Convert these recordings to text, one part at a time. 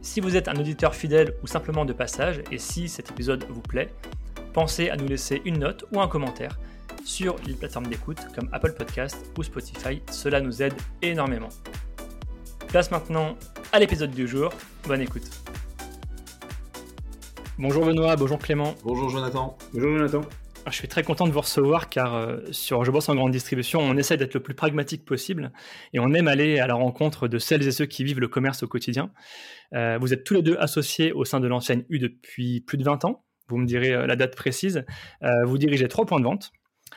Si vous êtes un auditeur fidèle ou simplement de passage, et si cet épisode vous plaît, pensez à nous laisser une note ou un commentaire sur les plateformes d'écoute comme Apple Podcast ou Spotify, cela nous aide énormément. Place maintenant à l'épisode du jour, bonne écoute. Bonjour Benoît, bonjour Clément. Bonjour Jonathan. Bonjour Jonathan. Ah, je suis très content de vous recevoir car euh, sur Je bosse en grande distribution, on essaie d'être le plus pragmatique possible et on aime aller à la rencontre de celles et ceux qui vivent le commerce au quotidien. Euh, vous êtes tous les deux associés au sein de l'enseigne U depuis plus de 20 ans. Vous me direz euh, la date précise. vous dirigez trois points de vente.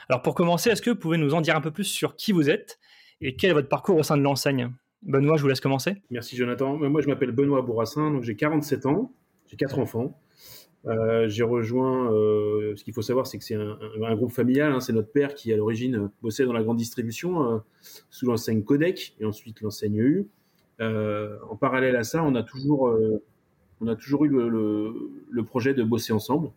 Alors pour commencer, est-ce que vous pouvez nous en dire un peu plus sur qui vous êtes et quel est votre parcours au sein de l'enseigne? Benoît, je vous laisse commencer. Merci Jonathan. Moi je m'appelle Benoît Bourrassin, donc j'ai 47 ans, j'ai quatre enfants. Euh, j'ai rejoint, euh, ce qu'il faut savoir, c'est que c'est un, un, groupe familial. Hein, c'est notre père qui, à l'origine, bossait dans la grande distribution euh, sous l'enseigne Codec et ensuite l'enseigne U. en parallèle à ça, on a toujours, on a toujours eu le, le, le, projet de bosser ensemble.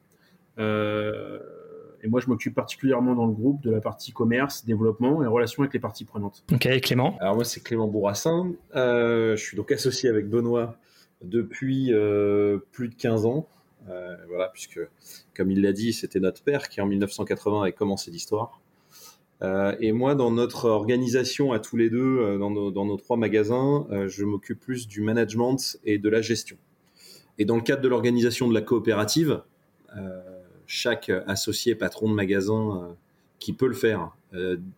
et moi, je m'occupe particulièrement dans le groupe de la partie commerce, développement et relations avec les parties prenantes. Ok, Clément? Alors moi, c'est Clément Bourrassin. je suis donc associé avec Benoît depuis plus de 15 ans. Euh, voilà, puisque, comme il l'a dit, c'était notre père qui en 1980 avait commencé l'histoire. Euh, et moi, dans notre organisation à tous les deux, euh, dans nos, trois magasins, je m'occupe plus du management et de la gestion. Et dans le cadre de l'organisation de la coopérative, chaque associé patron de magasin qui peut le faire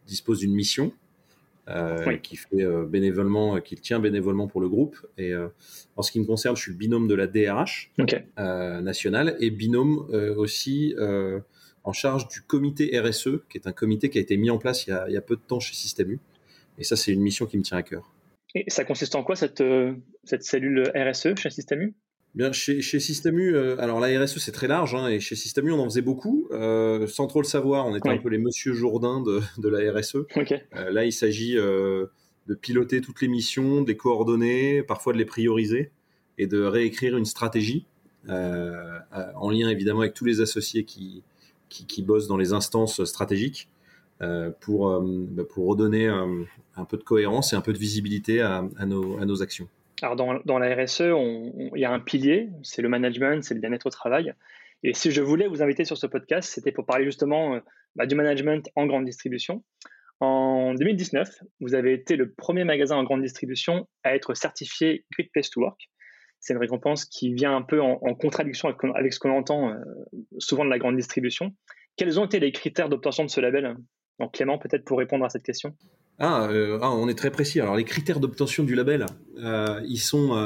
dispose d'une mission euh, qui fait euh, bénévolement, euh, qui tient bénévolement pour le groupe. Et en ce qui me concerne, je suis le binôme de la DRH nationale et binôme aussi en charge du comité RSE, qui est un comité qui a été mis en place il y a, il y a peu de temps chez Système U. Et ça, c'est une mission qui me tient à cœur. Et ça consiste en quoi cette, cette cellule RSE chez Système U? Bien, chez, chez Système U, euh, alors la RSE c'est très large, hein, et chez Système U on en faisait beaucoup, euh, sans trop le savoir, on était un peu les Monsieur Jourdain de, de la RSE. Euh, là il s'agit de piloter toutes les missions, de les coordonner, parfois de les prioriser, et de réécrire une stratégie, en lien évidemment avec tous les associés qui, qui, qui bossent dans les instances stratégiques, pour, bah, pour redonner un peu de cohérence et un peu de visibilité à, à, nos, à nos actions. Alors dans, la RSE, il y a un pilier, c'est le management, c'est le bien-être au travail. Et si je voulais vous inviter sur ce podcast, c'était pour parler justement euh, bah, du management en grande distribution. En 2019, vous avez été le premier magasin en grande distribution à être certifié Great Place to Work. C'est une récompense qui vient un peu en, contradiction avec, ce qu'on entend euh, souvent de la grande distribution. Quels ont été les critères d'obtention de ce label? Donc Clément, peut-être pour répondre à cette question. Ah, euh, ah, on est très précis. Alors les critères d'obtention du label, euh, ils sont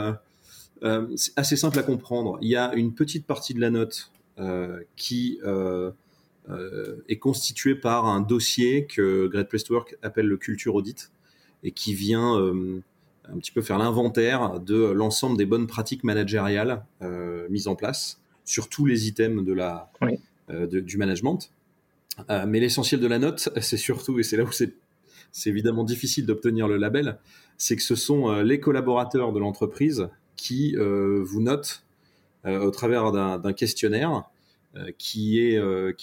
euh, assez simples à comprendre. Il y a une petite partie de la note qui est constituée par un dossier que Great Place to Work appelle le Culture Audit et qui vient un petit peu faire l'inventaire de l'ensemble des bonnes pratiques managériales mises en place sur tous les items de la, du management. mais l'essentiel de la note, c'est surtout, et c'est là où c'est c'est évidemment difficile d'obtenir le label, c'est que ce sont euh, les collaborateurs de l'entreprise qui euh, vous notent euh, au travers d'un questionnaire qui,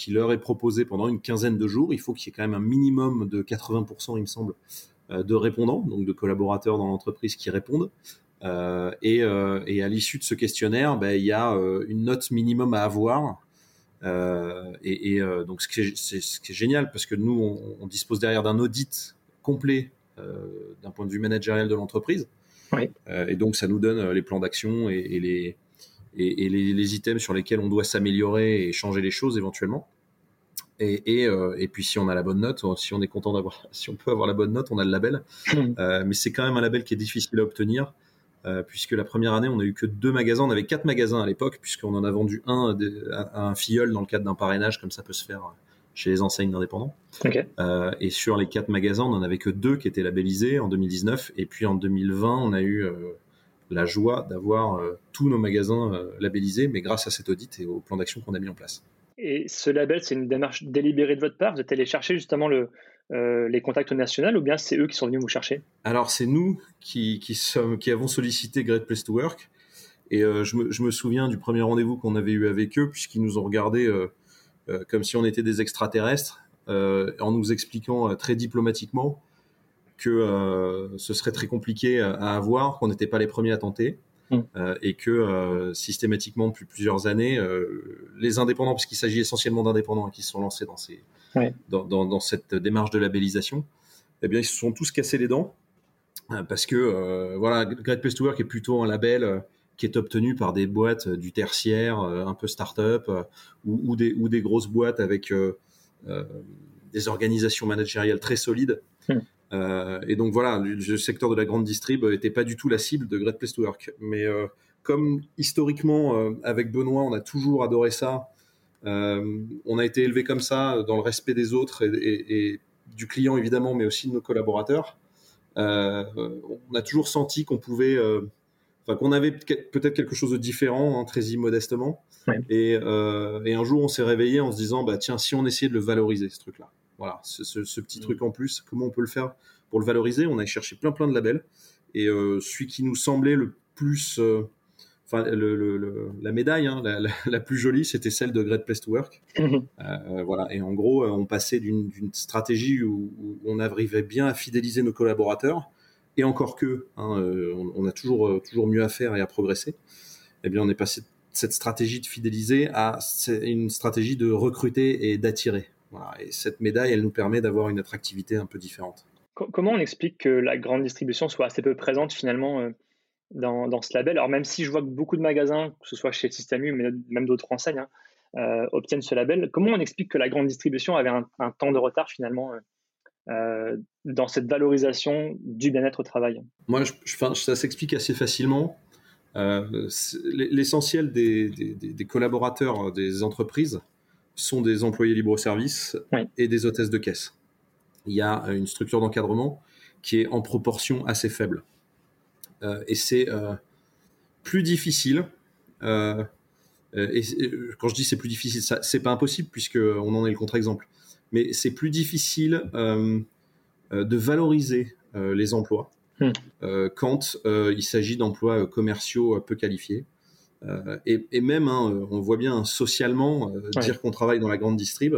leur est proposé pendant une quinzaine de jours. Il faut qu'il y ait quand même un minimum de 80%, il me semble, de répondants, donc de collaborateurs dans l'entreprise qui répondent. et, à l'issue de ce questionnaire, ben, il y a une note minimum à avoir et, donc ce qui, est, génial parce que nous on dispose derrière d'un audit complet euh, d'un point de vue managérial de l'entreprise. Euh, et donc, ça nous donne euh, les plans d'action et, les, et, les, items sur lesquels on doit s'améliorer et changer les choses éventuellement. Et, et, puis si on a la bonne note, si on est content d'avoir, si on peut avoir la bonne note, on a le label. Hmm. mais c'est quand même un label qui est difficile à obtenir, puisque la première année, on a eu que deux magasins. On avait quatre magasins à l'époque, puisqu'on en a vendu un à un filleul dans le cadre d'un parrainage, comme ça peut se faire chez les enseignes d'indépendants. Euh, et sur les quatre magasins, on n'en avait que deux qui étaient labellisés en 2019. Et puis en 2020, on a eu euh, la joie d'avoir tous nos magasins labellisés, mais grâce à cet audit et au plan d'action qu'on a mis en place. Et ce label, c'est une démarche délibérée de votre part? Vous êtes allé chercher justement le, les contacts nationaux ou bien c'est eux qui sont venus vous chercher? Alors c'est nous qui, qui, sommes, qui avons sollicité Great Place to Work. Et je me, je, me, souviens du premier rendez-vous qu'on avait eu avec eux, puisqu'ils nous ont regardé comme si on était des extraterrestres, en nous expliquant très diplomatiquement que euh, ce serait très compliqué à avoir, qu'on n'était pas les premiers à tenter. Mm. Euh, et que euh, systématiquement depuis plusieurs années, les indépendants, puisqu'il s'agit essentiellement d'indépendants qui se sont lancés dans, ces, dans, dans, cette démarche de labellisation, eh bien ils se sont tous cassés les dents parce que voilà, Great Place to Work est plutôt un label qui est obtenu par des boîtes du tertiaire, un peu start-up, ou, ou, des, ou des grosses boîtes avec des organisations managériales très solides. Mm. Euh, et donc voilà, le, secteur de la grande distrib n'était pas du tout la cible de Great Place to Work. Mais euh, comme historiquement, euh, avec Benoît, on a toujours adoré ça, on a été élevé comme ça, dans le respect des autres et, du client évidemment, mais aussi de nos collaborateurs. on a toujours senti qu'on pouvait, enfin qu'on avait peut-être quelque chose de différent, hein, très immodestement. Et, et, un jour, on s'est réveillé en se disant, bah tiens, si on essayait de le valoriser, ce truc-là. Voilà, ce, petit mm. truc en plus, comment on peut le faire pour le valoriser? On a cherché plein plein de labels et euh, celui qui nous semblait le plus, euh, enfin la médaille, hein, la, plus jolie, c'était celle de Great Place to Work. Mm-hmm. Euh, voilà, et en gros, on passait d'une stratégie où, on arrivait bien à fidéliser nos collaborateurs et encore que, hein, on, a toujours toujours mieux à faire et à progresser. Eh bien, on est passé de cette stratégie de fidéliser à une stratégie de recruter et d'attirer. Et cette médaille, elle nous permet d'avoir une attractivité un peu différente. Comment on explique que la grande distribution soit assez peu présente finalement euh, dans, ce label? Alors même si je vois que beaucoup de magasins, que ce soit chez Systemu, mais même d'autres enseignes, hein, euh, obtiennent ce label, comment on explique que la grande distribution avait un, temps de retard finalement euh, dans cette valorisation du bien-être au travail Moi, je, ça s'explique assez facilement. L'essentiel des, collaborateurs des entreprises sont des employés libre-service et des hôtesses de caisse. Il y a une structure d'encadrement qui est en proportion assez faible. Euh, et c'est euh, plus difficile. Euh, et quand je dis c'est plus difficile, c'est pas impossible puisque on en est le contre-exemple. Mais c'est plus difficile de valoriser les emplois hmm. quand il s'agit d'emplois commerciaux peu qualifiés. Euh, et, même, hein, on voit bien socialement, euh, dire qu'on travaille dans la grande distrib,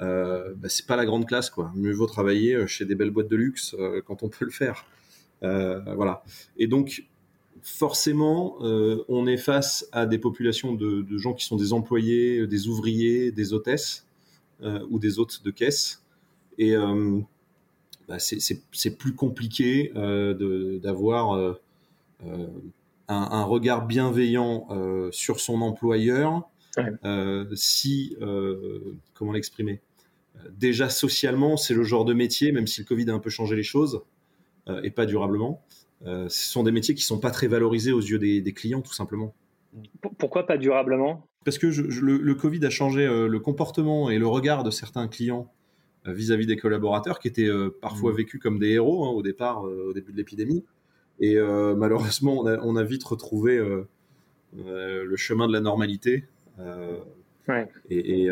euh, bah, c'est pas la grande classe, quoi. Mieux vaut travailler chez des belles boîtes de luxe quand on peut le faire. voilà. Et donc, forcément, on est face à des populations de, gens qui sont des employés, des ouvriers, des hôtesses ou des hôtes de caisse. Et bah, c'est plus compliqué d'avoir un, regard bienveillant euh, sur son employeur, euh, si, euh, comment l'exprimer Déjà socialement, c'est le genre de métier, même si le Covid a un peu changé les choses, et pas durablement, ce sont des métiers qui sont pas très valorisés aux yeux des, clients, tout simplement. Pourquoi pas durablement? Parce que le, Covid a changé le comportement et le regard de certains clients vis-à-vis des collaborateurs qui étaient parfois mmh. vécus comme des héros hein, au départ, au début de l'épidémie. Et euh, malheureusement, on a, vite retrouvé euh, euh, le chemin de la normalité. Et,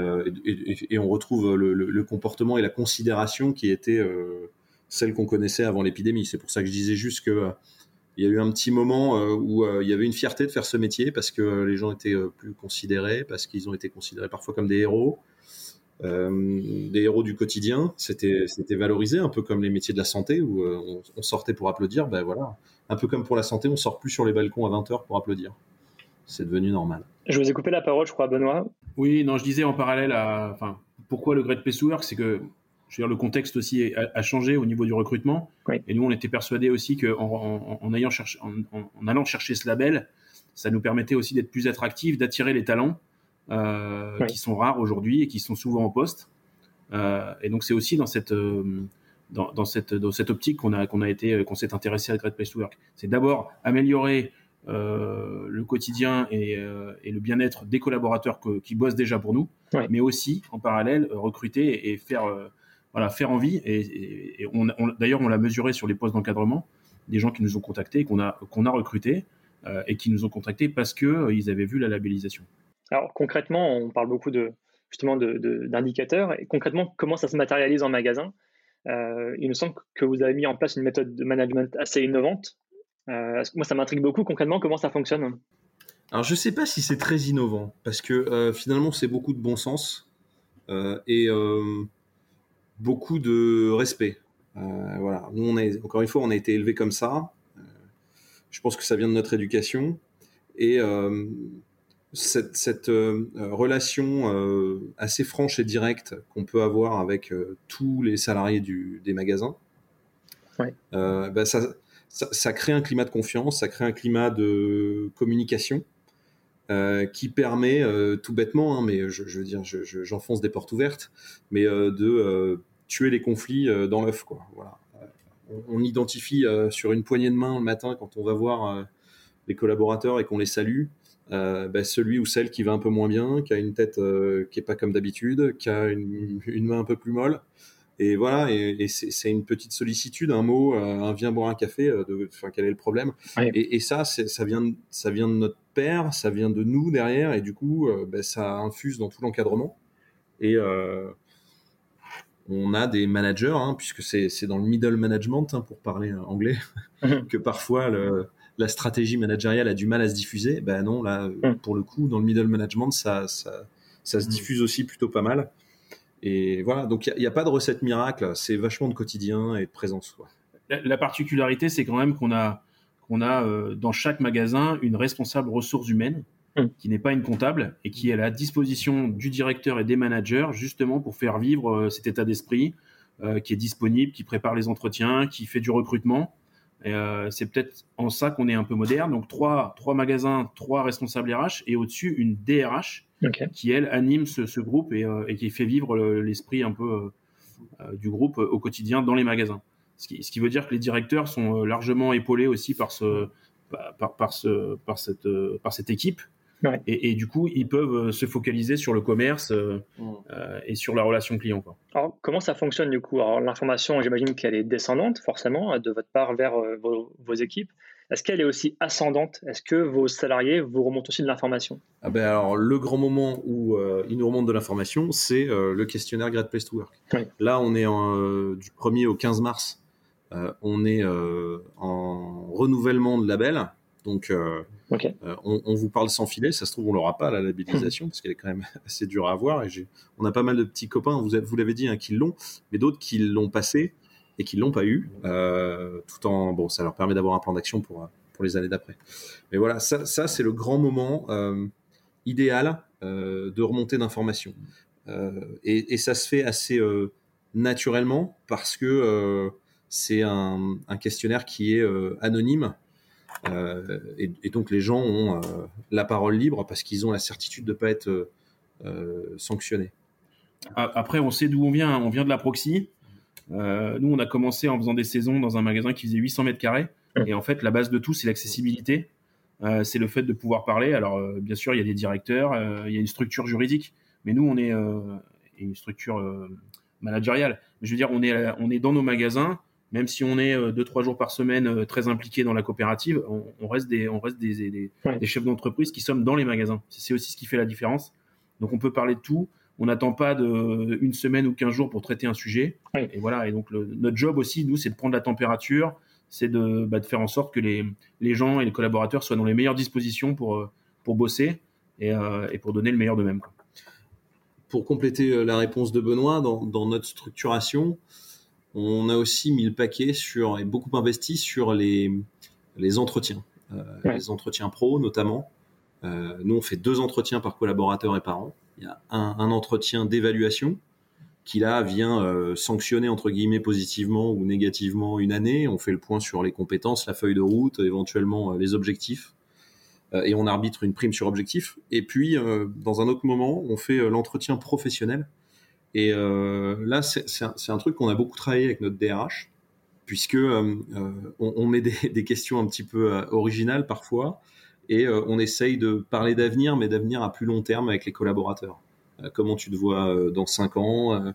on retrouve le, comportement et la considération qui était celle qu'on connaissait avant l'épidémie. C'est pour ça que je disais juste que il y a eu un petit moment où il y avait une fierté de faire ce métier parce que les gens étaient plus considérés, parce qu'ils ont été considérés parfois comme des héros. des héros du quotidien, c'était valorisé un peu comme les métiers de la santé où on, on, sortait pour applaudir. Ben voilà, un peu comme pour la santé, on sort plus sur les balcons à 20h pour applaudir. C'est devenu normal. Je vous ai coupé la parole, je crois, Benoît. Oui, non, je disais en parallèle à, enfin, pourquoi le Great Place to Work, c'est que je veux dire, le contexte aussi a, changé au niveau du recrutement. Et nous, on était persuadés aussi qu'en en, ayant cherché, en, allant chercher ce label, ça nous permettait aussi d'être plus attractifs, d'attirer les talents euh, qui sont rares aujourd'hui et qui sont souvent en poste. Euh, et donc, c'est aussi dans cette, euh, dans, cette, dans cette optique qu'on a, qu'on a été, qu'on s'est intéressé à Great Place to Work. C'est d'abord améliorer euh, le quotidien et, euh, et le bien-être des collaborateurs qui bossent déjà pour nous, mais aussi en parallèle recruter et faire, voilà, faire envie. Et, et, on, d'ailleurs, on l'a mesuré sur les postes d'encadrement, des gens qui nous ont contactés, qu'on a, qu'on a recrutés. et qui nous ont contactés parce que ils avaient vu la labellisation. Alors concrètement, on parle beaucoup de justement d'indicateurs. et concrètement, comment ça se matérialise en magasin? Il me semble que vous avez mis en place une méthode de management assez innovante. moi, ça m'intrigue beaucoup. Concrètement, comment ça fonctionne? Alors je sais pas si c'est très innovant parce que euh, finalement c'est beaucoup de bon sens euh, et euh, beaucoup de respect. voilà, nous on est encore une fois on a été élevé comme ça. je pense que ça vient de notre éducation et cette, cette relation assez franche et directe qu'on peut avoir avec tous les salariés du, des magasins, ouais. bah ça, ça, ça, crée un climat de confiance, ça crée un climat de communication euh, qui permet euh, tout bêtement, hein, mais je, veux dire, j'enfonce des portes ouvertes, mais euh, de tuer les conflits dans l'œuf, quoi. Voilà. On, identifie sur une poignée de main le matin quand on va voir les collaborateurs et qu'on les salue, bah, celui ou celle qui va un peu moins bien, qui a une tête qui est pas comme d'habitude, qui a une, une, main un peu plus molle, et voilà, et, c'est une petite sollicitude, un mot, euh, un viens boire un café, euh, de, enfin, quel est le problème? Et, ça, ça vient, de, ça vient de notre père, ça vient de nous derrière, et du coup, euh, ben, ça infuse dans tout l'encadrement. Et on a des managers, hein, puisque c'est dans le middle management, hein, pour parler anglais, mhm. que parfois le, la stratégie managériale a du mal à se diffuser. Ben non, là, mhm. pour le coup, dans le middle management, ça, ça, ça se mhm. diffuse aussi plutôt pas mal. Et voilà, donc il n'y a, pas de recette miracle, c'est vachement de quotidien et de présence. La, particularité, c'est quand même qu'on a, qu'on a euh, dans chaque magasin une responsable ressources humaines hum. qui n'est pas une comptable et qui est à la disposition du directeur et des managers justement pour faire vivre euh, cet état d'esprit, euh, qui est disponible, qui prépare les entretiens, qui fait du recrutement. c'est peut-être en ça qu'on est un peu moderne. Donc trois, trois magasins, trois responsables RH et au-dessus une DRH qui elle anime ce, groupe euh, et, qui fait vivre l'esprit un peu euh, euh, du groupe au quotidien dans les magasins. Ce qui, veut dire que les directeurs sont largement épaulés aussi par ce, par, par, ce, par, cette, par cette équipe. Et, du coup, ils peuvent se focaliser sur le commerce mmh. et sur la relation client. Quoi. Alors, comment ça fonctionne du coup? Alors, l'information, j'imagine qu'elle est descendante forcément de votre part vers vos, vos équipes. Est-ce qu'elle est aussi ascendante? Est-ce que vos salariés vous remontent aussi de l'information? Ah ben alors, le grand moment où euh, ils nous remontent de l'information, c'est euh, le questionnaire Great Place to Work. Là, on est euh, du 1er au 15 mars. on est en renouvellement de label. Donc, on, vous parle sans filet. Ça se trouve, on l'aura pas la labellisation parce qu'elle est quand même assez dure à avoir. Et on a pas mal de petits copains, vous, vous l'avez dit, hein, qui l'ont, mais d'autres qui l'ont passé et qui l'ont pas eu, euh, tout en bon, ça leur permet d'avoir un plan d'action pour pour les années d'après. Mais voilà, ça, ça c'est le grand moment euh, idéal euh, de remontée d'informations. Et, et, ça se fait assez naturellement parce que c'est un, un, questionnaire qui est anonyme. Et, et, donc les gens ont la parole libre parce qu'ils ont la certitude de ne pas être sanctionnés. Après, on sait d'où on vient. On vient de la proxy. Euh, nous, on a commencé en faisant des saisons dans un magasin qui faisait 800 mètres carrés. Et en fait, la base de tout, c'est l'accessibilité. Euh, c'est le fait de pouvoir parler. Alors, euh, bien sûr, il y a des directeurs, il y a une structure juridique, mais nous, on est une structure managériale. Je veux dire, on est, on est dans nos magasins, même si on est deux trois jours par semaine très impliqué dans la coopérative, on, reste des, on reste des, des, des chefs d'entreprise qui sommes dans les magasins. C'est aussi ce qui fait la différence. Donc, on peut parler de tout on n'attend pas de une semaine ou quinze jours pour traiter un sujet. Et voilà. Et donc notre job aussi, nous, c'est de prendre la température, c'est de, bah, de, faire en sorte que les, les gens et les collaborateurs soient dans les meilleures dispositions pour euh, pour bosser et, euh, et pour donner le meilleur d'eux-mêmes. Pour compléter euh, la réponse de Benoît, dans, dans, notre structuration, on a aussi mis le paquet sur et beaucoup investi sur les les entretiens, les entretiens pro notamment. nous, on fait deux entretiens par collaborateur et par an il y a un, entretien d'évaluation qui là vient euh, sanctionner entre guillemets positivement ou négativement une année. On fait le point sur les compétences, la feuille de route, éventuellement euh, les objectifs, euh, et on arbitre une prime sur objectif. Et puis dans un autre moment, on fait l'entretien professionnel. Et là, c'est un, un, truc qu'on a beaucoup travaillé avec notre DRH, puisque on, on, met des, des, questions un petit peu originales parfois et euh, on essaye de parler d'avenir, mais d'avenir à plus long terme avec les collaborateurs. Euh, comment tu te vois euh, dans cinq ans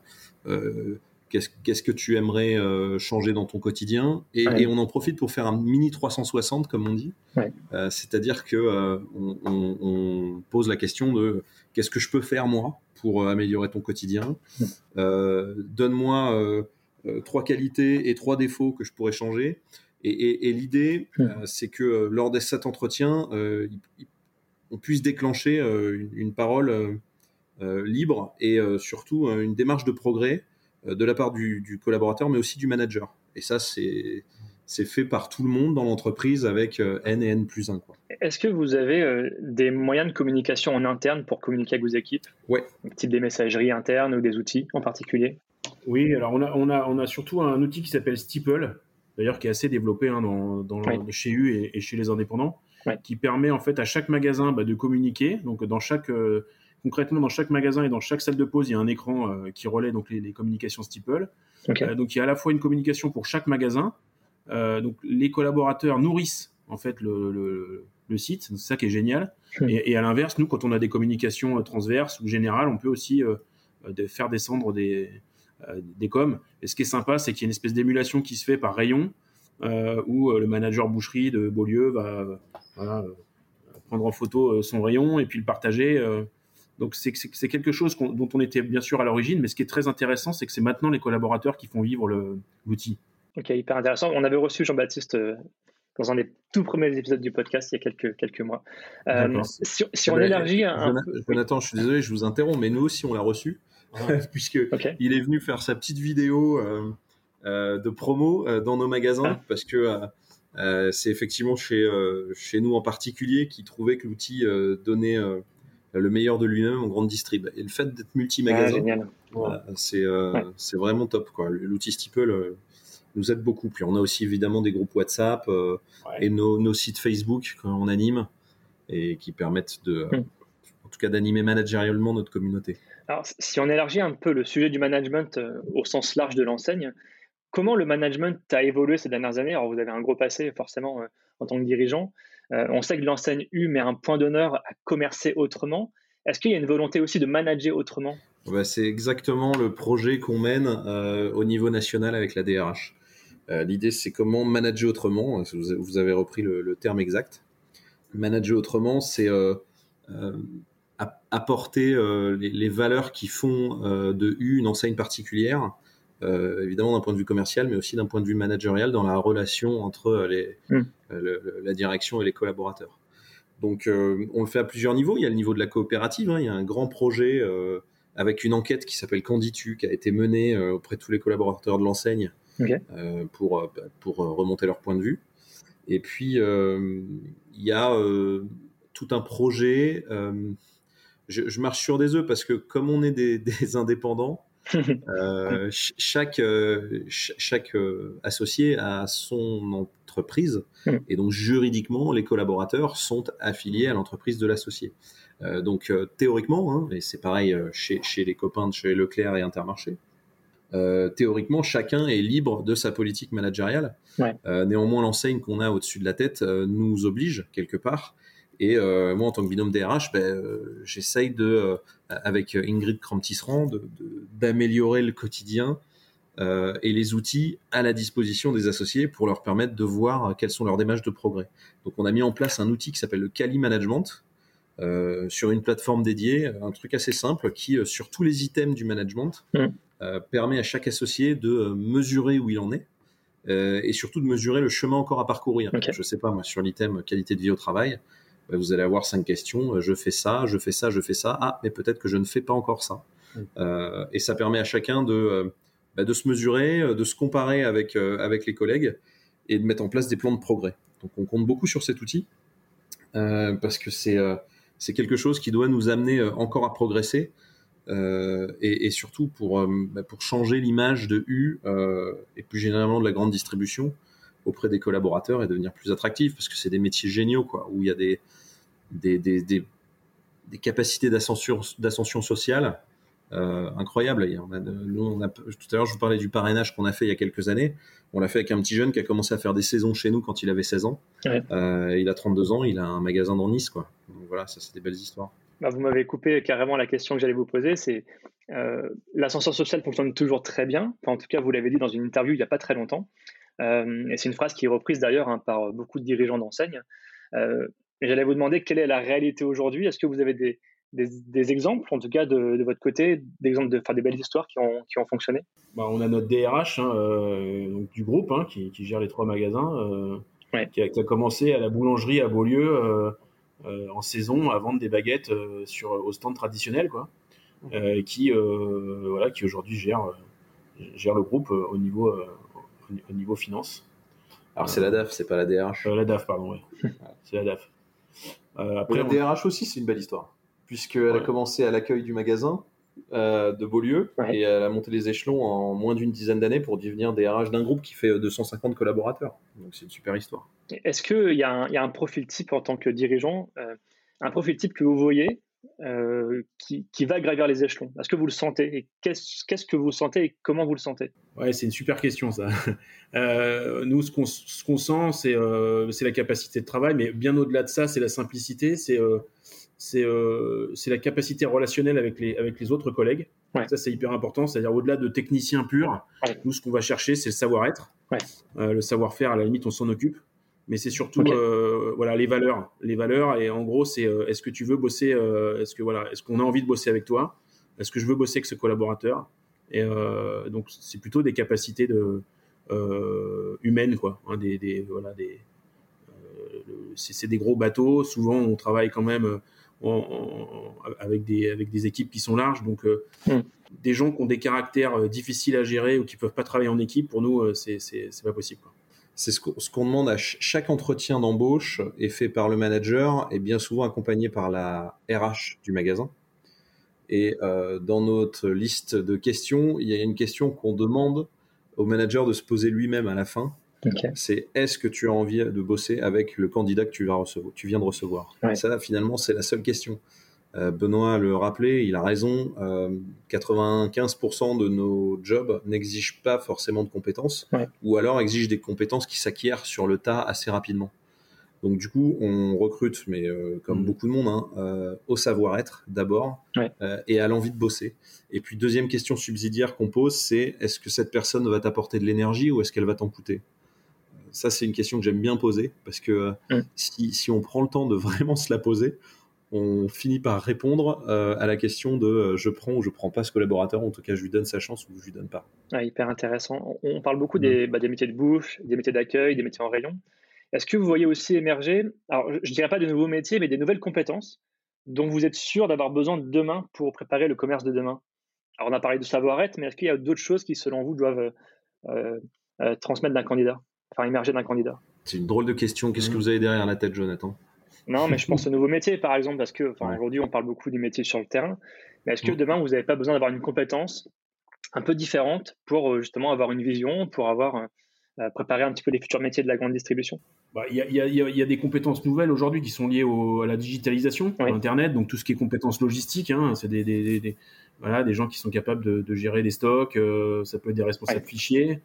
qu'est-ce que tu aimerais changer dans ton quotidien? Et, on en profite pour faire un mini 360 comme on dit. C'est-à-dire que on, pose la question de qu'est-ce que je peux faire moi pour améliorer ton quotidien? Donne-moi trois qualités et trois défauts que je pourrais changer. Et, l'idée, euh, c'est que euh, lors de cet entretien, euh, on puisse déclencher une, parole libre et surtout une démarche de progrès de la part du, collaborateur, mais aussi du manager. Et ça, c'est c'est fait par tout le monde dans l'entreprise avec N et N plus 1. Est-ce que vous avez des moyens de communication en interne pour communiquer avec vos équipes? Ouais. Type des messageries internes ou des outils en particulier? Oui, alors on a, on, a, on a surtout un outil qui s'appelle Steeple, d'ailleurs qui est assez développé hein, dans, chez U et, chez les indépendants, qui permet en fait à chaque magasin bah, de communiquer. Donc dans chaque euh, concrètement dans chaque magasin et dans chaque salle de pause, il y a un écran euh, qui relaie donc les, communications Steeple. Euh, donc il y a à la fois une communication pour chaque magasin. Donc les collaborateurs nourrissent en fait le, site, c'est ça qui est génial. Et, et, à l'inverse, nous quand on a des communications transverses ou générales, on peut aussi faire descendre des euh, des coms. Et ce qui est sympa, c'est qu'il y a une espèce d'émulation qui se fait par rayon, euh, où euh, le manager boucherie de Beaulieu va prendre en photo son rayon et puis le partager. Donc c'est quelque chose dont on était bien sûr à l'origine, mais ce qui est très intéressant, c'est que c'est maintenant les collaborateurs qui font vivre l'outil. Ok, hyper intéressant. On avait reçu Jean-Baptiste dans un des tout premiers épisodes du podcast il y a quelques, quelques mois. si, si, on élargit un, Jonathan, je suis désolé, je vous interromps, mais nous aussi on l'a reçu. puisque il est venu faire sa petite vidéo euh, euh, de promo euh, dans nos magasins, ah. parce que c'est effectivement chez, chez nous en particulier qui trouvait que l'outil donnait le meilleur de lui-même en grande distrib. Et le fait d'être multi-magasin, ah, c'est vraiment top. L'outil Steeple nous aide beaucoup. Puis on a aussi évidemment des groupes WhatsApp et nos, nos, sites Facebook qu'on anime et qui permettent de, hmm. en tout cas d'animer managérialement notre communauté. Alors, si on élargit un peu le sujet du management euh, au sens large de l'enseigne, comment le management a évolué ces dernières années? Alors, vous avez un gros passé, forcément, euh, en tant que dirigeant. Euh, on sait que l'enseigne U met un point d'honneur à commercer autrement. Est-ce qu'il y a une volonté aussi de manager autrement? Bah, C'est exactement le projet qu'on mène au niveau national avec la DRH. L'idée, c'est comment manager autrement. Vous avez repris le, le terme exact? Manager autrement, c'est apporter euh, les, valeurs qui font euh, de U une enseigne particulière, euh, évidemment d'un point de vue commercial, mais aussi d'un point de vue managérial dans la relation entre les, mm. la direction et les collaborateurs. Donc on le fait à plusieurs niveaux. Il y a le niveau de la coopérative, hein. il y a un grand projet avec une enquête qui s'appelle Canditu, qui a été menée auprès de tous les collaborateurs de l'enseigne pour, pour remonter leur point de vue. Et puis, il y a tout un projet je, marche sur des œufs parce que comme on est des, indépendants, euh, chaque, euh, chaque euh, associé a son entreprise hmm. et donc juridiquement, les collaborateurs sont affiliés à l'entreprise de l'associé. donc théoriquement, hein, et c'est pareil chez, chez, les copains de chez Leclerc et Intermarché, théoriquement, chacun est libre de sa politique managériale. néanmoins, l'enseigne qu'on a au-dessus de la tête nous oblige quelque part et euh, moi, en tant que binôme DRH, ben, euh, j'essaye de, euh, avec Ingrid Kramtisserand, d'améliorer le quotidien et les outils à la disposition des associés pour leur permettre de voir quelles sont leurs démarches de progrès. Donc, on a mis en place un outil qui s'appelle le Kali Management sur une plateforme dédiée, un truc assez simple qui, sur tous les items du management, mmh. Permet à chaque associé de mesurer où il en est. et surtout de mesurer le chemin encore à parcourir. Je sais pas, moi, sur l'item qualité de vie au travail, bah, vous allez avoir cinq questions. Euh, je fais ça, je fais ça, je fais ça. Ah, mais peut-être que je ne fais pas encore ça. Mm. Euh, et ça permet à chacun de, euh, bah, de se mesurer, de se comparer avec, avec les collègues et de mettre en place des plans de progrès. Donc on compte beaucoup sur cet outil parce que c'est c'est quelque chose qui doit nous amener encore à progresser et, surtout pour, bah, pour changer l'image de U et plus généralement de la grande distribution auprès des collaborateurs et devenir plus attractif parce que c'est des métiers géniaux quoi où il y a des des, des, des, capacités d'ascension sociale euh, incroyables. on a, nous, on a, tout à l'heure, je vous parlais du parrainage qu'on a fait il y a quelques années. On l'a fait avec un petit jeune qui a commencé à faire des saisons chez nous quand il avait 16 ans. Euh, il a 32 ans, il a un magasin dans Nice. Quoi. Donc voilà, ça, c'est des belles histoires. Bah, vous m'avez coupé carrément la question que j'allais vous poser. C'est l'ascenseur social fonctionne toujours très bien. en tout cas, vous l'avez dit dans une interview il n'y a pas très longtemps. et c'est une phrase qui est reprise d'ailleurs hein, par beaucoup de dirigeants d'enseignes. J'allais vous demander quelle est la réalité aujourd'hui. Est-ce que vous avez des, des, exemples, en tout cas de, votre côté, d'exemples de, des belles histoires qui ont, qui ont fonctionné? Bah, On a notre DRH hein, euh, donc, du groupe hein, qui, qui, gère les trois magasins, euh, qui, a, qui, a, commencé à la boulangerie à Beaulieu euh, en saison à vendre des baguettes sur, au stand traditionnel, quoi, qui, voilà, qui aujourd'hui gère, gère le groupe au niveau, au niveau finance. Alors c'est la DAF, c'est pas la DRH. la DAF, pardon, oui. c'est la DAF. après, la DRH aussi, c'est une belle histoire puisqu'elle a commencé à l'accueil du magasin euh, de Beaulieu et elle a monté les échelons en moins d'une dizaine d'années pour devenir DRH d'un groupe qui fait 250 euh, collaborateurs. Donc c'est une super histoire. Est-ce qu'il y, y, a un profil type en tant que dirigeant, euh, un profil type que vous voyez qui, qui, va gravir les échelons? Est-ce que vous le sentez? Et qu'est-ce que vous sentez et comment vous le sentez? Ouais, c'est une super question ça. nous, ce qu'on qu sent, c'est la capacité de travail, mais bien au-delà de ça, c'est la simplicité, c'est euh, c'est la capacité relationnelle avec les, avec les autres collègues. Ça, c'est hyper important. C'est-à-dire, au-delà de technicien pur, nous, ce qu'on va chercher, c'est le savoir-être. Euh, le savoir-faire, à la limite, on s'en occupe. Mais c'est surtout euh, voilà, les valeurs. Les valeurs, et en gros, c'est est-ce que tu veux bosser Est-ce que voilà, est-ce qu'on a envie de bosser avec toi? Est-ce que je veux bosser avec ce collaborateur? Et donc, c'est plutôt des capacités de, humaines, quoi. Hein, des, des, voilà, des, c'est des gros bateaux. Souvent, on travaille quand même avec, des, avec des équipes qui sont larges. Donc, euh, hmm. des gens qui ont des caractères euh, difficiles à gérer ou qui peuvent pas travailler en équipe, pour nous, euh, c'est pas possible. C'est ce qu'on demande à chaque entretien d'embauche est fait par le manager et bien souvent accompagné par la RH du magasin. Et dans notre liste de questions, il y a une question qu'on demande au manager de se poser lui-même à la fin. C'est est-ce que tu as envie de bosser avec le candidat que tu, vas recevoir, tu viens de recevoir? Ça, finalement, c'est la seule question. Euh, Benoît le rappelait, il a raison. 95% euh, de nos jobs n'exigent pas forcément de compétences, ou alors exigent des compétences qui s'acquièrent sur le tas assez rapidement. Donc du coup, on recrute, mais euh, comme mm. beaucoup de monde, hein, au savoir-être d'abord et à l'envie de bosser. Et puis deuxième question subsidiaire qu'on pose, c'est est-ce que cette personne va t'apporter de l'énergie ou est-ce qu'elle va t'en coûter? Ça, c'est une question que j'aime bien poser parce que si, on prend le temps de vraiment se la poser, on finit par répondre euh, à la question de euh, je prends ou je prends pas ce collaborateur, en tout cas je lui donne sa chance ou je lui donne pas. hyper intéressant. On parle beaucoup des, bah, des métiers de bouffe, des métiers d'accueil, des métiers en rayon. Est-ce que vous voyez aussi émerger, alors je ne dirais pas de nouveaux métiers, mais des nouvelles compétences dont vous êtes sûr d'avoir besoin de demain pour préparer le commerce de demain? Alors on a parlé de savoir-être, mais est-ce qu'il y a d'autres choses qui selon vous doivent euh, transmettre d'un candidat? Enfin émerger d'un candidat C'est une drôle de question. Qu'est-ce que mm. vous avez derrière la tête, Jonathan? Non, mais je pense au nouveau métier, par exemple, parce que aujourd'hui, on parle beaucoup du métier sur le terrain. Mais est-ce que mm. demain, vous n'avez pas besoin d'avoir une compétence un peu différente pour euh, justement avoir une vision, pour avoir euh, euh, préparé un petit peu les futurs métiers de la grande distribution? Bah, Il y, a, des compétences nouvelles aujourd'hui qui sont liées à la digitalisation, à Internet, donc tout ce qui est compétences logistiques, hein, c'est des, voilà, des gens qui sont capables de, gérer des stocks, ça peut être des responsables fichiers, euh,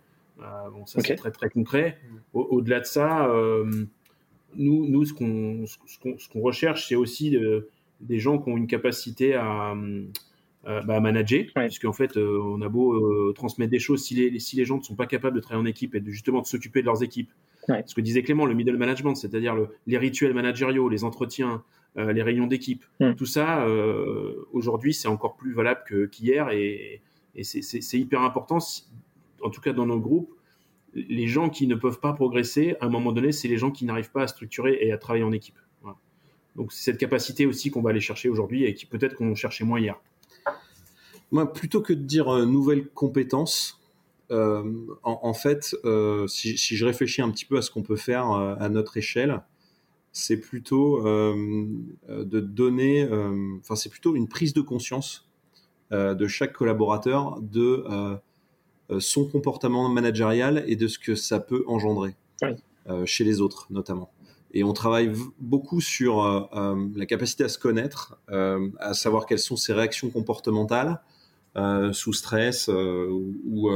bon, ça c'est très très concret. Au-delà de ça, euh, nous, nous, ce qu'on recherche, c'est aussi des gens qui ont une capacité à, euh, bah, manager, puisque en fait, on a beau transmettre des choses, si les, si les gens ne sont pas capables de travailler en équipe et de, justement de s'occuper de leurs équipes, ce que disait Clément, le middle management, c'est-à-dire le, les rituels managériaux, les entretiens, les réunions d'équipe, tout ça, aujourd'hui, c'est encore plus valable qu'hier et, et c'est hyper important en tout cas dans nos groupes, les gens qui ne peuvent pas progresser, à un moment donné, c'est les gens qui n'arrivent pas à structurer et à travailler en équipe. Donc c'est cette capacité aussi qu'on va aller chercher aujourd'hui et qui peut-être qu'on cherchait moins hier. Moi, plutôt que de dire euh, nouvelles compétences, euh, en, fait, euh, si, je réfléchis un petit peu à ce qu'on peut faire à notre échelle, c'est plutôt de donner, enfin c'est plutôt une prise de conscience de chaque collaborateur de euh, son comportement managérial et de ce que ça peut engendrer euh, chez les autres notamment. Et on travaille beaucoup sur euh, la capacité à se connaître, à savoir quelles sont ses réactions comportementales sous stress ou,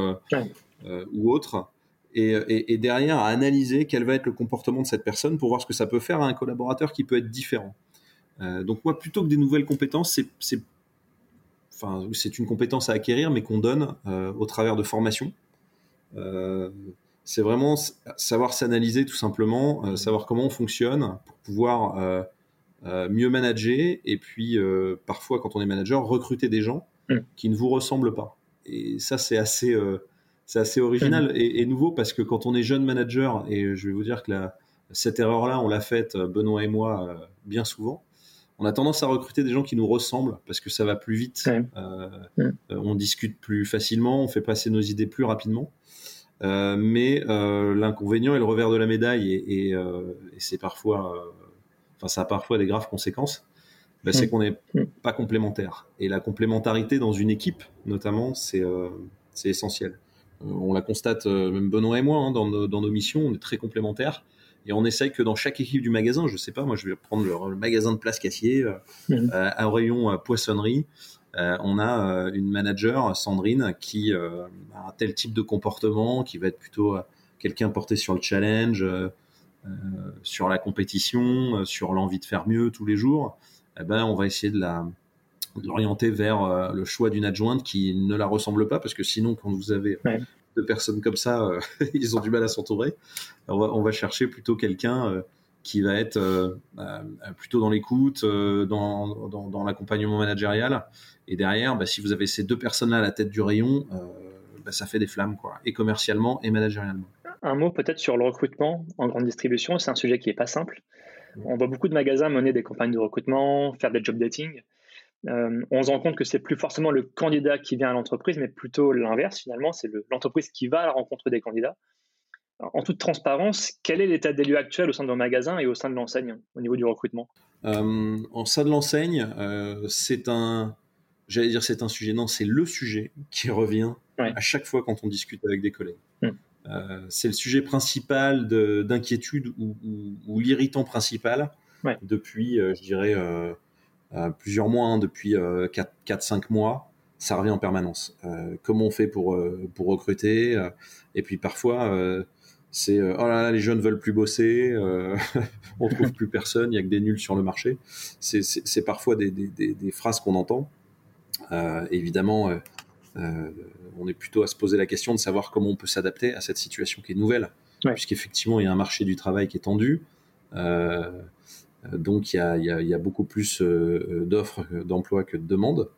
ou autre. Et, derrière à analyser quel va être le comportement de cette personne pour voir ce que ça peut faire à un collaborateur qui peut être différent. donc moi, plutôt que des nouvelles compétences, c'est enfin, c'est une compétence à acquérir, mais qu'on donne au travers de formations. c'est vraiment savoir s'analyser tout simplement, savoir comment on fonctionne pour pouvoir mieux manager et puis parfois quand on est manager recruter des gens mm. qui ne vous ressemblent pas. Et ça c'est assez c'est assez original mm. et, nouveau parce que quand on est jeune manager, et je vais vous dire que cette erreur-là, on l'a faite, Benoît et moi, euh, bien souvent, on a tendance à recruter des gens qui nous ressemblent parce que ça va plus vite, euh, mm. euh, on discute plus facilement, on fait passer nos idées plus rapidement. mais l'inconvénient et le revers de la médaille, et, et c'est parfois, enfin, ça a parfois des graves conséquences. Bah, c'est mm. qu'on n'est pas complémentaires. Et la complémentarité dans une équipe, notamment, c'est essentiel. Euh, on la constate, euh, même Benoît et moi, hein, dans, nos, missions, on est très complémentaires. Et on essaye que dans chaque équipe du magasin, je sais pas, moi je vais prendre le, magasin de place Cassier, euh, mhm. un rayon poissonnerie, on a une manager, Sandrine, qui a un tel type de comportement, qui va être plutôt quelqu'un porté sur le challenge, sur la compétition, sur l'envie de faire mieux tous les jours. Eh ben, on va essayer de la l'orienter vers le choix d'une adjointe qui ne la ressemble pas, parce que sinon, quand vous avez de personnes comme ça, euh, ils ont du mal à s'entourer. On va, chercher plutôt quelqu'un euh, qui va être euh, plutôt dans l'écoute, dans, dans, l'accompagnement managérial. Et derrière, bah, si vous avez ces deux personnes-là à la tête du rayon, bah, ça fait des flammes, quoi, et commercialement et managérialement. Un mot peut-être sur le recrutement en grande distribution. C'est un sujet qui n'est pas simple. On voit beaucoup de magasins mener des campagnes de recrutement, faire des job dating. Euh, on se rend compte que c'est plus forcément le candidat qui vient à l'entreprise, mais plutôt l'inverse finalement, c'est l'entreprise qui va à la rencontre des candidats. en toute transparence, quel est l'état des lieux actuel au sein de vos magasins et au sein de l'enseigne au niveau du recrutement? Euh, En sein de l'enseigne, euh, c'est un, j'allais dire c'est un sujet, non, c'est le sujet qui revient à chaque fois quand on discute avec des collègues. Hmm. c'est le sujet principal d'inquiétude ou, l'irritant principal depuis, je dirais, plusieurs mois, hein, depuis 4-5 euh, mois, ça revient en permanence. Euh, comment on fait pour, pour recruter Et puis parfois, c'est oh là là, les jeunes veulent plus bosser, euh, on trouve plus personne, il y a que des nuls sur le marché. C'est parfois des, des, des, phrases qu'on entend. Euh, évidemment, euh, on est plutôt à se poser la question de savoir comment on peut s'adapter à cette situation qui est nouvelle, puisqu'effectivement il y a un marché du travail qui est tendu. Donc il y a, beaucoup plus euh, d'offres d'emploi que de demandes.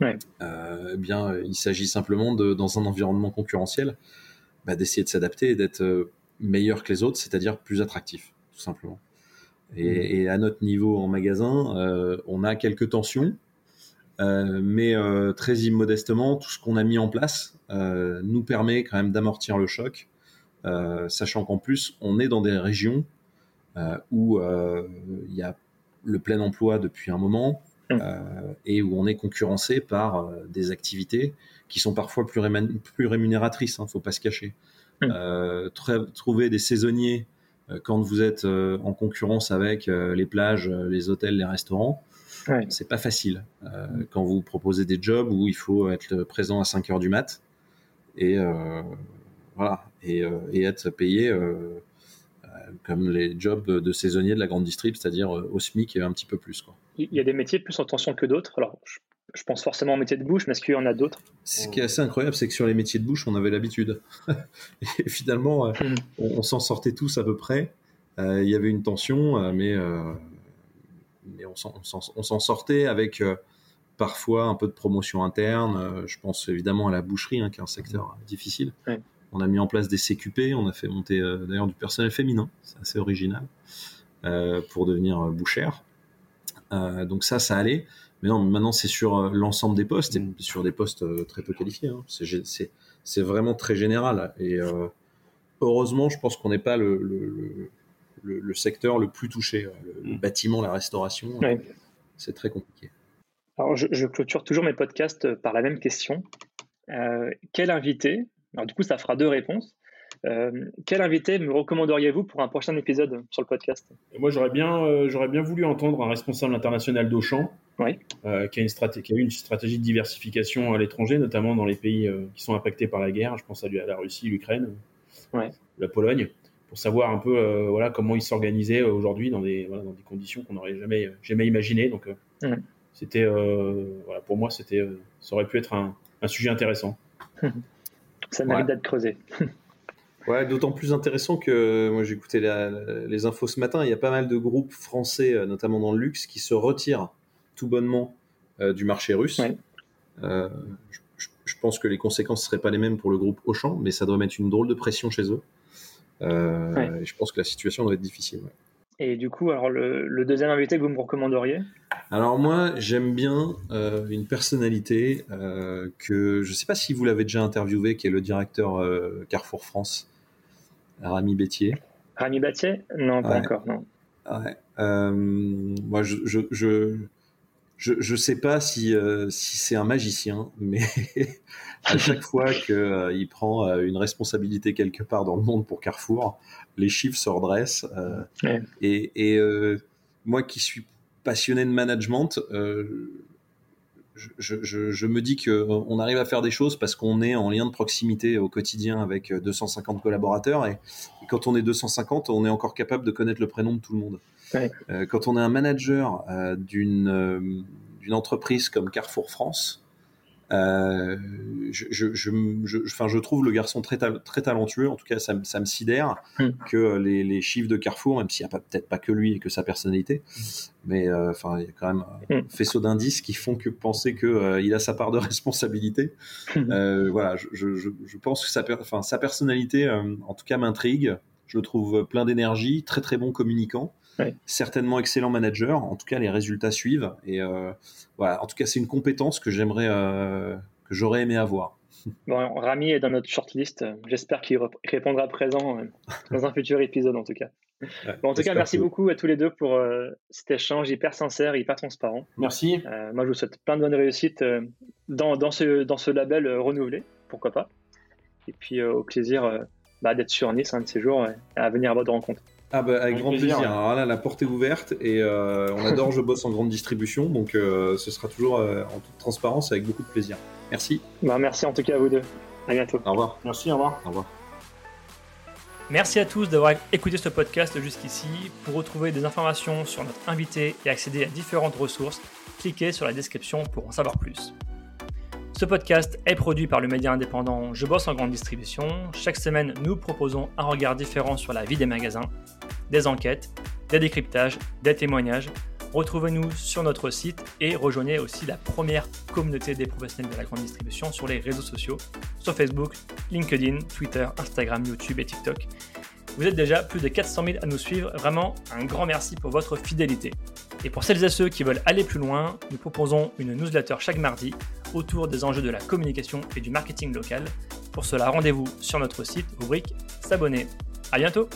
Euh, eh bien, il s'agit simplement de, dans un environnement concurrentiel, bah, d'essayer de s'adapter et d'être euh, meilleur que les autres, c'est-à-dire plus attractif, tout simplement. Et, mmh. à notre niveau en magasin, on a quelques tensions, mais très immodestement, tout ce qu'on a mis en place nous permet quand même d'amortir le choc, sachant qu'en plus, on est dans des régions euh, où euh, il y a le plein emploi depuis un moment mmh. euh, et où on est concurrencé par des activités qui sont parfois plus, plus rémunératrices, ne hein, faut pas se cacher. Mmh. trouver des saisonniers quand vous êtes en concurrence avec les plages, les hôtels, les restaurants, c'est pas facile. quand vous proposez des jobs où il faut être présent à 5 heures du mat et voilà et, et être payé comme les jobs de saisonnier de la grande distrib, c'est-à-dire euh, au SMIC et un petit peu plus. Quoi. Il y a des métiers plus en tension que d'autres. Alors, je, pense forcément au métier de bouche, mais est-ce qu'il y en a d'autres? Ce qui est assez incroyable, c'est que sur les métiers de bouche, on avait l'habitude. et finalement, euh, hmm. on, s'en sortait tous à peu près. Euh, il y avait une tension, mais, mais on s'en sortait avec parfois un peu de promotion interne. je pense évidemment à la boucherie, hein, qui est un secteur difficile. On a mis en place des CQP, on a fait monter euh, d'ailleurs du personnel féminin, c'est assez original, euh, pour devenir euh, bouchère. donc ça, ça allait. Mais non, maintenant c'est sur l'ensemble des postes et mm. sur des postes très peu qualifiés. Hein. C'est vraiment très général. Et heureusement, je pense qu'on n'est pas le, le, secteur le plus touché. Le, mm. bâtiment, la restauration, c'est très compliqué. Alors, je, clôture toujours mes podcasts par la même question. quel invité alors du coup, ça fera deux réponses. Euh, quel invité me recommanderiez-vous pour un prochain épisode sur le podcast? Moi, j'aurais bien, euh, j'aurais bien voulu entendre un responsable international d'Auchan euh, qui, a une stratégie, eu une stratégie de diversification à l'étranger, notamment dans les pays qui sont impactés par la guerre. Je pense à, la Russie, l'Ukraine, la Pologne, pour savoir un peu voilà, comment ils s'organisaient aujourd'hui dans des, dans des conditions qu'on n'aurait jamais, jamais imaginées. Donc, c'était, voilà, pour moi, c'était, ça aurait pu être un, un sujet intéressant. ça mérite d'être creusé. Ouais, d'autant plus intéressant que moi j'ai écouté les infos ce matin. Il y a pas mal de groupes français, notamment dans le luxe, qui se retirent tout bonnement du marché russe. Euh, je, pense que les conséquences ne seraient pas les mêmes pour le groupe Auchan, mais ça doit mettre une drôle de pression chez eux. Euh, je pense que la situation doit être difficile. Et du coup, alors le, deuxième invité que vous me recommanderiez? Alors moi, j'aime bien euh, une personnalité que je ne sais pas si vous l'avez déjà interviewé, qui est le directeur Carrefour France, Rami Bétier. Rami Bétier? Non, pas encore, non. moi, je, je, je ne sais pas si, euh, si c'est un magicien, mais à chaque fois qu'il euh, prend euh, une responsabilité quelque part dans le monde pour Carrefour, les chiffres se redressent. Et, et moi qui suis passionné de management, je, je, je, me dis qu'on arrive à faire des choses parce qu'on est en lien de proximité au quotidien avec 250 collaborateurs. Et, et, quand on est 250, on est encore capable de connaître le prénom de tout le monde. Euh, quand on est un manager euh, d'une euh, d'une entreprise comme Carrefour France, je, je, je, je, trouve le garçon très, très talentueux, en tout cas ça, ça me sidère hmm. que les, les, chiffres de Carrefour, même s'il n'y a peut-être pas que lui et que sa personnalité, mais enfin il y a quand même un hmm. faisceau d'indices qui font que penser qu'il il a sa part de responsabilité. Hmm. voilà, je, pense que sa, enfin, sa personnalité, en tout cas, m'intrigue. Je le trouve plein d'énergie, très très bon communicant. Certainement excellent manager. En tout cas, les résultats suivent. Et euh, voilà. En tout cas, c'est une compétence que j'aimerais, euh, que j'aurais aimé avoir. Bon, Rami est dans notre shortlist. J'espère qu'il répondra présent euh, dans un futur épisode, en tout cas. en tout cas, merci beaucoup à tous les deux pour cet échange hyper sincère, hyper transparent. Merci. moi, je vous souhaite plein de bonnes réussites dans, dans, ce, dans ce label renouvelé, pourquoi pas? Et puis, au plaisir bah, d'être sur Nice un de ces jours et à venir à votre rencontre. Ah bah avec, grand plaisir. Alors là, la porte est ouverte et euh, on adore Je bosse en grande distribution, donc euh, ce sera toujours euh, en toute transparence avec beaucoup de plaisir. Merci. Bah, merci en tout cas à vous deux. À bientôt. Au revoir. Merci, au revoir. Au revoir. Merci à tous d'avoir écouté ce podcast jusqu'ici. Pour retrouver des informations sur notre invité et accéder à différentes ressources, cliquez sur la description pour en savoir plus. Ce podcast est produit par le média indépendant Je bosse en grande distribution. Chaque semaine, nous proposons un regard différent sur la vie des magasins, des enquêtes, des décryptages, des témoignages. Retrouvez-nous sur notre site et rejoignez aussi la première communauté des professionnels de la grande distribution sur les réseaux sociaux, sur Facebook, LinkedIn, Twitter, Instagram, YouTube et TikTok. Vous êtes déjà plus de 400 000 à nous suivre. Vraiment, un grand merci pour votre fidélité. Et pour celles et ceux qui veulent aller plus loin, nous proposons une newsletter chaque mardi autour des enjeux de la communication et du marketing local. Pour cela, rendez-vous sur notre site, rubrique S'abonner. À bientôt!